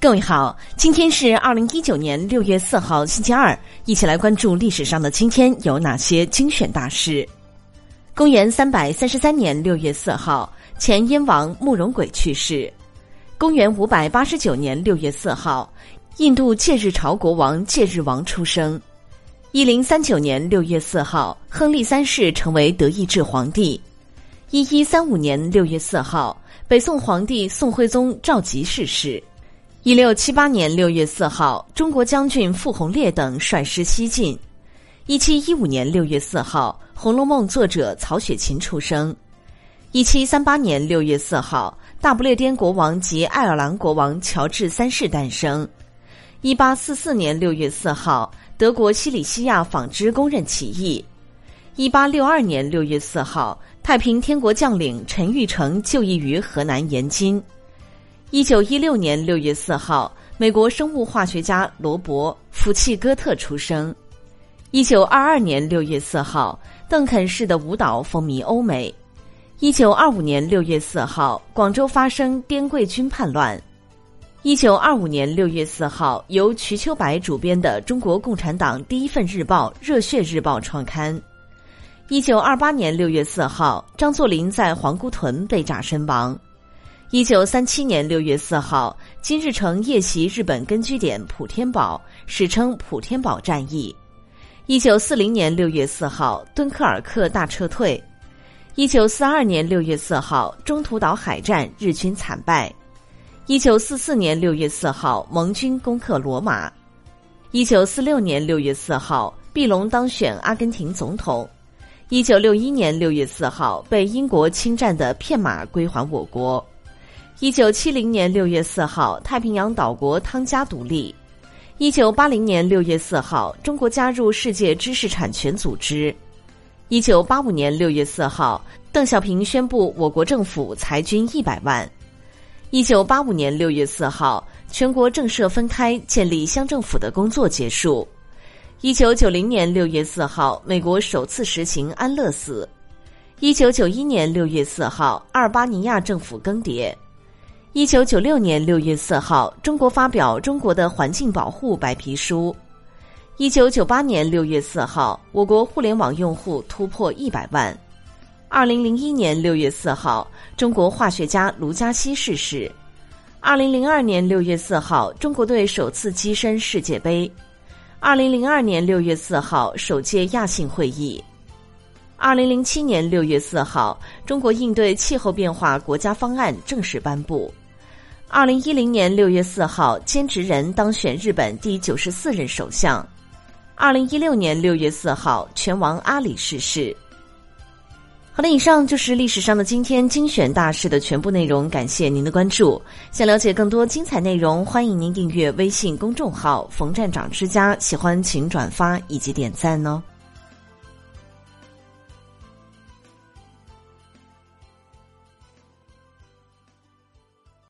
各位好，今天是二零一九年六月四号，星期二，一起来关注历史上的今天有哪些精选大事。公元三百三十三年六月四号，前燕王慕容轨去世。公元五百八十九年六月四号，印度戒日朝国王戒日王出生。一零三九年六月四号，亨利三世成为德意志皇帝。一一三五年六月四号，北宋皇帝宋徽宗赵佶逝世。一六七八年六月四号，中国将军傅红烈等率师西进。一七一五年六月四号，《红楼梦》作者曹雪芹出生。一七三八年六月四号，大不列颠国王及爱尔兰国王乔治三世诞生。一八四四年六月四号，德国西里西亚纺织工人起义。一八六二年六月四号，太平天国将领陈玉成就义于河南延津。一九一六年六月四号，美国生物化学家罗伯·福气戈特出生。一九二二年六月四号，邓肯式的舞蹈风靡欧美。一九二五年六月四号，广州发生滇桂军叛乱。一九二五年六月四号，由瞿秋白主编的中国共产党第一份日报《热血日报》创刊。一九二八年六月四号，张作霖在皇姑屯被炸身亡。一九三七年六月四号，金日成夜袭日本根据点普天堡，史称普天堡战役。一九四零年六月四号，敦刻尔克大撤退。一九四二年六月四号，中途岛海战，日军惨败。一九四四年六月四号，盟军攻克罗马。一九四六年六月四号，毕隆当选阿根廷总统。一九六一年六月四号，被英国侵占的片马归还我国。一九七零年六月四号，太平洋岛国汤加独立。一九八零年六月四号，中国加入世界知识产权组织。一九八五年六月四号，邓小平宣布我国政府裁军一百万。一九八五年六月四号，全国政社分开建立乡政府的工作结束。一九九零年六月四号，美国首次实行安乐死。一九九一年六月四号，阿尔巴尼亚政府更迭。一九九六年六月四号，中国发表《中国的环境保护白皮书》。一九九八年六月四号，我国互联网用户突破一百万。二零零一年六月四号，中国化学家卢嘉锡逝世。二零零二年六月四号，中国队首次跻身世界杯。二零零二年六月四号，首届亚信会议。二零零七年六月四号，中国应对气候变化国家方案正式颁布。二零一零年六月四号，菅直人当选日本第九十四任首相。二零一六年六月四号，拳王阿里逝世。好的，以上就是历史上的今天精选大事的全部内容，感谢您的关注。想了解更多精彩内容，欢迎您订阅微信公众号“冯站长之家”，喜欢请转发以及点赞哦。